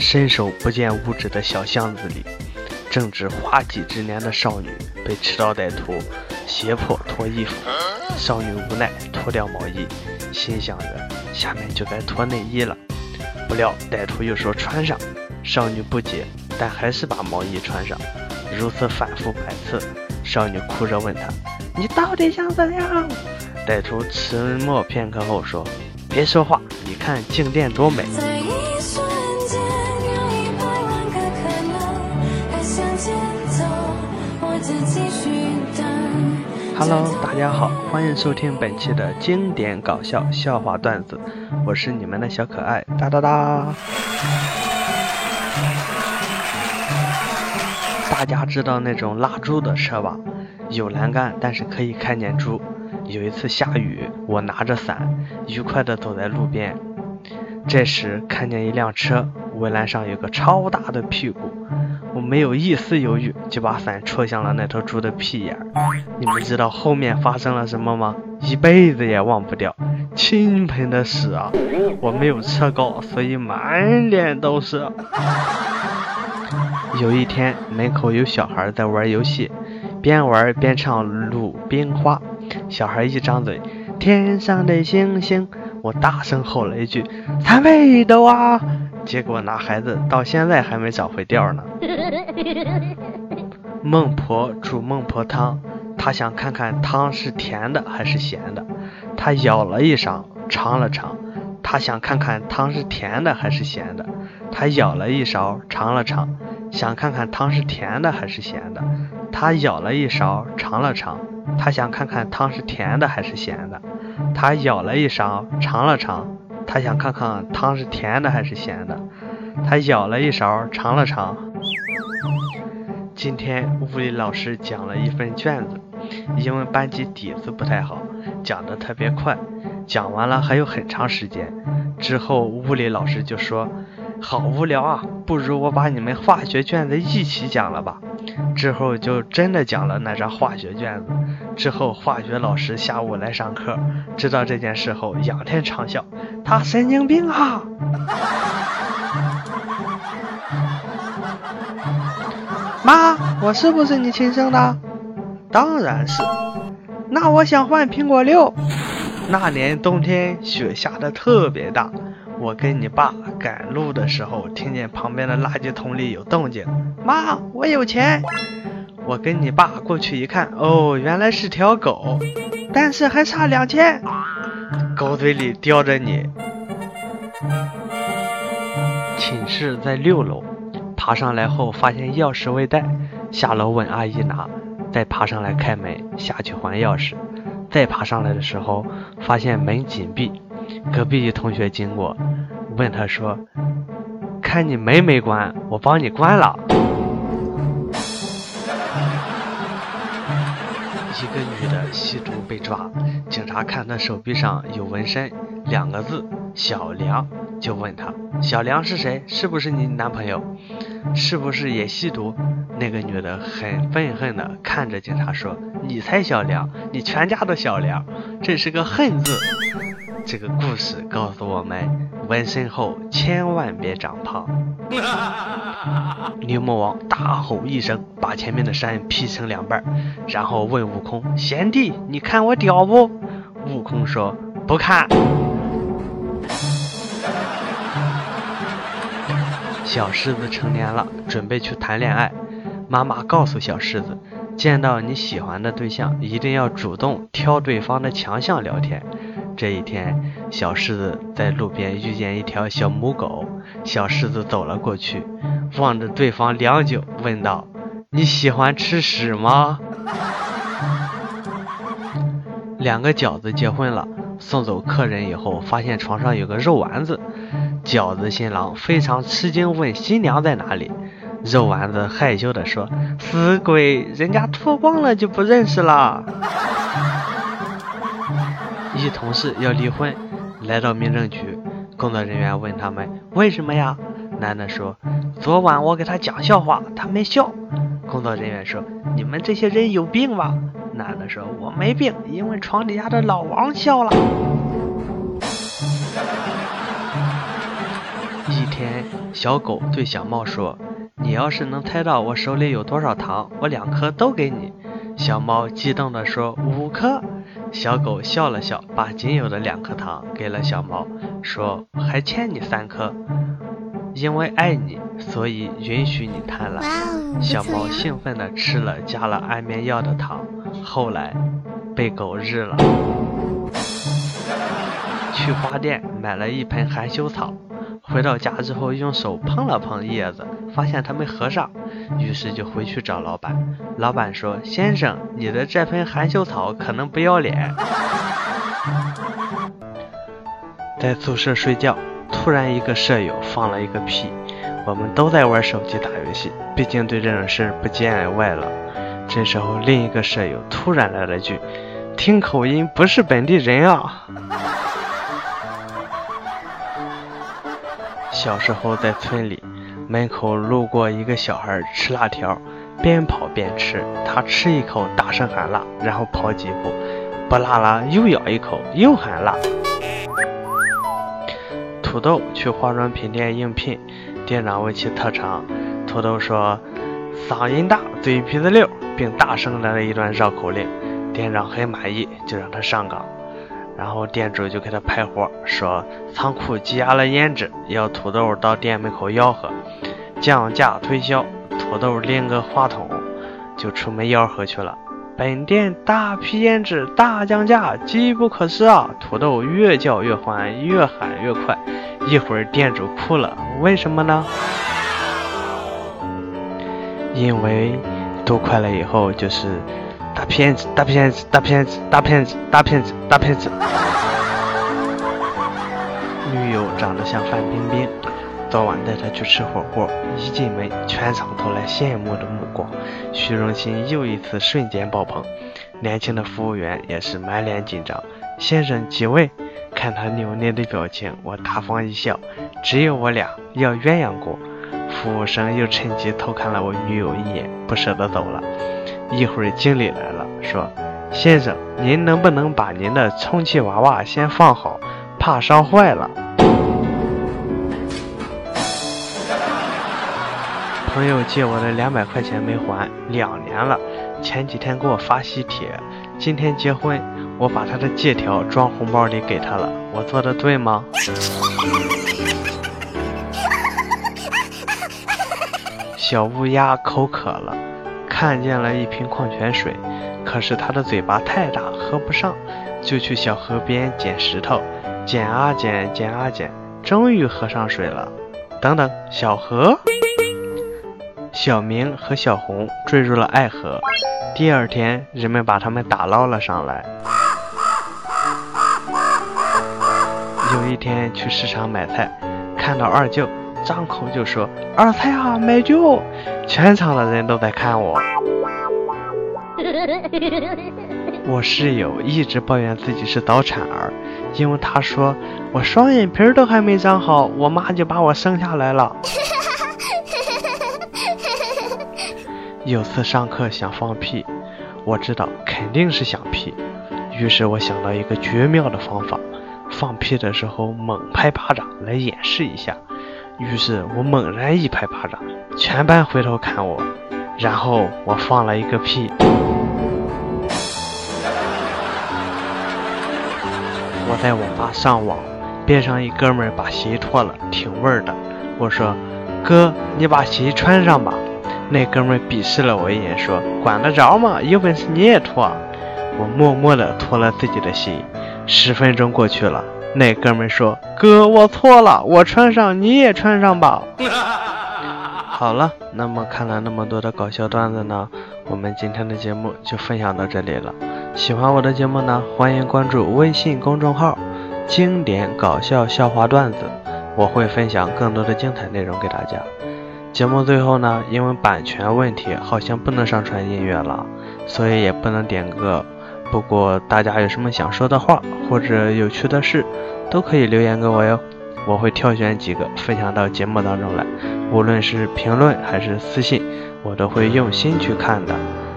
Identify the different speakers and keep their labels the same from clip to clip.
Speaker 1: 伸手不见五指的小巷子里，正值花季之年的少女被持刀歹徒胁迫脱衣服，少女无奈脱掉毛衣，心想着下面就该脱内衣了。不料歹徒又说穿上，少女不解，但还是把毛衣穿上。如此反复百次，少女哭着问他：“你到底想怎样？”歹徒沉默片刻后说：“别说话，你看静电多美。”Hello，大家好，欢迎收听本期的经典搞笑笑话段子，我是你们的小可爱哒哒哒。大家知道那种拉猪的车吧？有栏杆，但是可以看见猪。有一次下雨，我拿着伞，愉快地走在路边。这时看见一辆车，围栏上有个超大的屁股，我没有一丝犹豫，就把伞戳向了那头猪的屁眼。你们知道后面发生了什么吗？一辈子也忘不掉，倾盆的屎啊！我没有车高，所以满脸都是。有一天，门口有小孩在玩游戏，边玩边唱《鲁冰花》。小孩一张嘴，天上的星星，我大声吼了一句：“三位的啊！”结果那孩子到现在还没找回调呢。孟婆煮孟婆汤，她想看看汤是甜的还是咸的。她舀了一勺，尝了尝，她想看看汤是甜的还是咸的。她舀了一勺，尝了尝，想看看汤是甜的还是咸的。她舀了一勺，尝了尝。他想看看汤是甜的还是咸的，他舀了一勺尝了尝，他想看看汤是甜的还是咸的，他舀了一勺尝了尝。今天物理老师讲了一份卷子，因为班级底子不太好，讲得特别快，讲完了还有很长时间。之后物理老师就说：“好无聊啊，不如我把你们化学卷子一起讲了吧。”之后就真的讲了那张化学卷子。之后化学老师下午来上课，知道这件事后仰天长啸：“他神经病啊！” 妈，我是不是你亲生的？当然是。那我想换苹果六。那年冬天雪下的特别大，我跟你爸赶路的时候，听见旁边的垃圾桶里有动静。妈，我有钱。我跟你爸过去一看，哦，原来是条狗，但是还差两千。狗嘴里叼着你。寝室在六楼，爬上来后发现钥匙未带，下楼问阿姨拿，再爬上来开门，下去还钥匙。再爬上来的时候，发现门紧闭。隔壁一同学经过，问他说：“看你门没关，我帮你关了。”一个女的吸毒被抓，警察看他手臂上有纹身，两个字“小梁”，就问他：“小梁是谁？是不是你男朋友？是不是也吸毒？”那个女的很愤恨的看着警察说：“你才小梁，你全家都小梁，这是个恨字。”这个故事告诉我们，纹身后千万别长胖。牛魔王大吼一声，把前面的山劈成两半，然后问悟空：“贤弟，你看我屌不？”悟空说：“不看。”小狮子成年了，准备去谈恋爱。妈妈告诉小狮子：“见到你喜欢的对象，一定要主动挑对方的强项聊天。”这一天，小狮子在路边遇见一条小母狗。小狮子走了过去，望着对方良久，问道：“你喜欢吃屎吗？” 两个饺子结婚了，送走客人以后，发现床上有个肉丸子。饺子新郎非常吃惊，问新娘在哪里。肉丸子害羞地说：“死鬼，人家脱光了就不认识了。”一同事要离婚，来到民政局。工作人员问他们为什么呀？男的说：“昨晚我给他讲笑话，他没笑。”工作人员说：“你们这些人有病吧？”男的说：“我没病，因为床底下的老王笑了。”一天。天，小狗对小猫说：“你要是能猜到我手里有多少糖，我两颗都给你。”小猫激动地说：“五颗。”小狗笑了笑，把仅有的两颗糖给了小猫，说：“还欠你三颗，因为爱你，所以允许你贪婪。”小猫兴奋地吃了加了安眠药的糖，后来被狗日了。去花店买了一盆含羞草，回到家之后用手碰了碰叶子，发现它没合上，于是就回去找老板。老板说：“先生，你的这盆含羞草可能不要脸。”在宿舍睡觉，突然一个舍友放了一个屁，我们都在玩手机打游戏，毕竟对这种事不见外了。这时候另一个舍友突然来了句：“听口音不是本地人啊。”小时候在村里，门口路过一个小孩吃辣条，边跑边吃。他吃一口，大声喊辣，然后跑几步，不辣了，又咬一口，又喊辣。土豆去化妆品店应聘，店长问其特长，土豆说嗓音大，嘴皮子溜，并大声来了一段绕口令。店长很满意，就让他上岗。然后店主就给他派活，说仓库积压了胭脂，要土豆到店门口吆喝，降价推销。土豆拎个话筒就出门吆喝去了。本店大批胭脂大降价，机不可失啊！土豆越叫越欢，越喊越快。一会儿店主哭了，为什么呢？因为都快了以后就是。大骗子，大骗子，大骗子，大骗子，大骗子，大骗子。女友长得像范冰冰，昨晚带她去吃火锅。一进门，全场投来羡慕的目光，虚荣心又一次瞬间爆棚。年轻的服务员也是满脸紧张。先生几位？看他扭捏的表情，我大方一笑。只有我俩，要鸳鸯锅。服务生又趁机偷看了我女友一眼，不舍得走了。一会儿经理来了，说：“先生，您能不能把您的充气娃娃先放好，怕烧坏了。”朋友借我的两百块钱没还，两年了。前几天给我发喜帖，今天结婚，我把他的借条装红包里给他了，我做的对吗？小乌鸦口渴了。看见了一瓶矿泉水，可是他的嘴巴太大，喝不上，就去小河边捡石头，捡啊捡，捡啊捡，终于喝上水了。等等，小河，小明和小红坠入了爱河。第二天，人们把他们打捞了上来。有一天去市场买菜，看到二舅，张口就说：“二菜啊，买酒。”全场的人都在看我。我室友一直抱怨自己是早产儿，因为他说我双眼皮都还没长好，我妈就把我生下来了。有次上课想放屁，我知道肯定是想屁，于是我想到一个绝妙的方法，放屁的时候猛拍巴掌来演示一下。于是我猛然一拍巴掌，全班回头看我，然后我放了一个屁。在网吧上网，边上一哥们儿把鞋脱了，挺味儿的。我说：“哥，你把鞋穿上吧。”那哥们儿鄙视了我一眼，说：“管得着吗？有本事你也脱。”我默默地脱了自己的鞋。十分钟过去了。那哥们说：“哥，我错了，我穿上，你也穿上吧。”好了，那么看了那么多的搞笑段子呢，我们今天的节目就分享到这里了。喜欢我的节目呢，欢迎关注微信公众号“经典搞笑笑话段子”，我会分享更多的精彩内容给大家。节目最后呢，因为版权问题，好像不能上传音乐了，所以也不能点歌。不过大家有什么想说的话或者有趣的事，都可以留言给我哟，我会挑选几个分享到节目当中来。无论是评论还是私信，我都会用心去看的。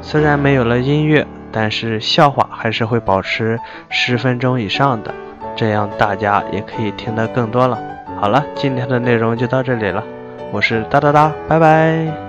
Speaker 1: 虽然没有了音乐，但是笑话还是会保持十分钟以上的，这样大家也可以听得更多了。好了，今天的内容就到这里了，我是哒哒哒，拜拜。